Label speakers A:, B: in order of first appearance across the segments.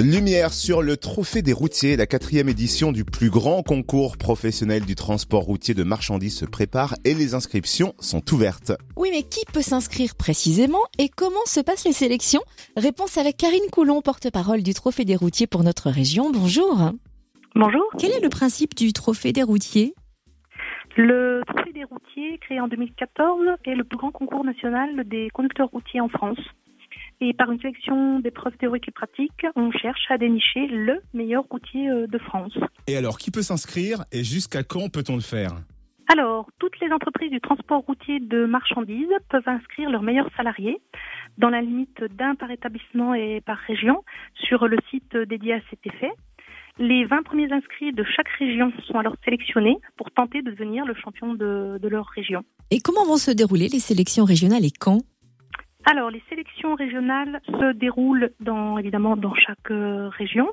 A: Lumière sur le Trophée des routiers, la quatrième édition du plus grand concours professionnel du transport routier de marchandises se prépare et les inscriptions sont ouvertes.
B: Oui, mais qui peut s'inscrire précisément et comment se passent les sélections? Réponse avec Karine Coulon, porte-parole du Trophée des routiers pour notre région. Bonjour.
C: Bonjour.
B: Quel est le principe du Trophée des routiers?
C: Le Trophée des routiers, créé en 2014, est le plus grand concours national des conducteurs routiers en France. Et par une sélection d'épreuves théoriques et pratiques, on cherche à dénicher le meilleur routier euh, de France.
A: Et alors, qui peut s'inscrire et jusqu'à quand peut-on le faire?
C: Alors, toutes les entreprises du transport routier de marchandises peuvent inscrire leurs meilleurs salariés dans la limite d'un par établissement et par région sur le site dédié à cet effet. Les 20 premiers inscrits de chaque région sont alors sélectionnés pour tenter de devenir le champion de, de leur région.
B: Et comment vont se dérouler les sélections régionales et quand?
C: Alors, les sélections régionales se déroulent dans, évidemment dans chaque euh, région.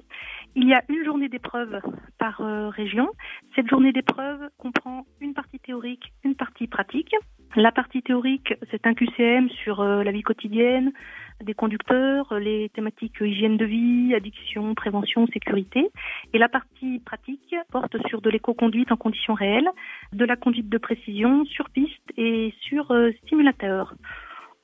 C: Il y a une journée d'épreuve par euh, région. Cette journée d'épreuve comprend une partie théorique, une partie pratique. La partie théorique, c'est un QCM sur euh, la vie quotidienne des conducteurs, les thématiques hygiène de vie, addiction, prévention, sécurité. Et la partie pratique porte sur de l'éco-conduite en conditions réelles, de la conduite de précision sur piste et sur simulateur.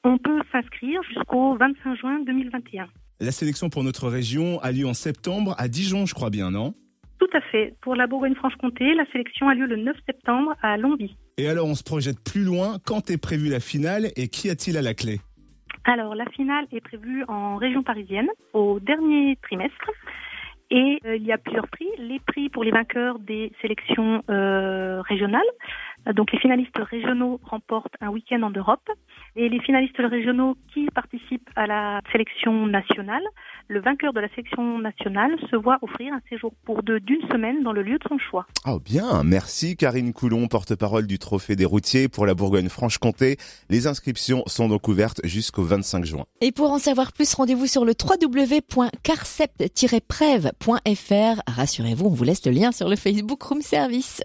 C: On peut s'inscrire jusqu'au 25 juin 2021.
A: La sélection pour notre région a lieu en septembre à Dijon, je crois bien, non?
C: Tout à fait. Pour la Bourgogne-Franche-Comté, la sélection a lieu le 9 septembre à Longby.
A: Et alors, on se projette plus loin. Quand est prévue la finale et qui a-t-il à la clé?
C: Alors, la finale est prévue en région parisienne au dernier trimestre. Et euh, il y a plusieurs prix. Les prix pour les vainqueurs des sélections euh, régionales. Donc les finalistes régionaux remportent un week-end en Europe. Et les finalistes régionaux qui participent à la sélection nationale, le vainqueur de la sélection nationale se voit offrir un séjour pour deux d'une semaine dans le lieu de son choix.
A: Oh bien, merci Karine Coulon, porte-parole du Trophée des routiers pour la Bourgogne-Franche-Comté. Les inscriptions sont donc ouvertes jusqu'au 25 juin.
B: Et pour en savoir plus, rendez-vous sur le www.carcept-prève.fr. Rassurez-vous, on vous laisse le lien sur le Facebook Room Service.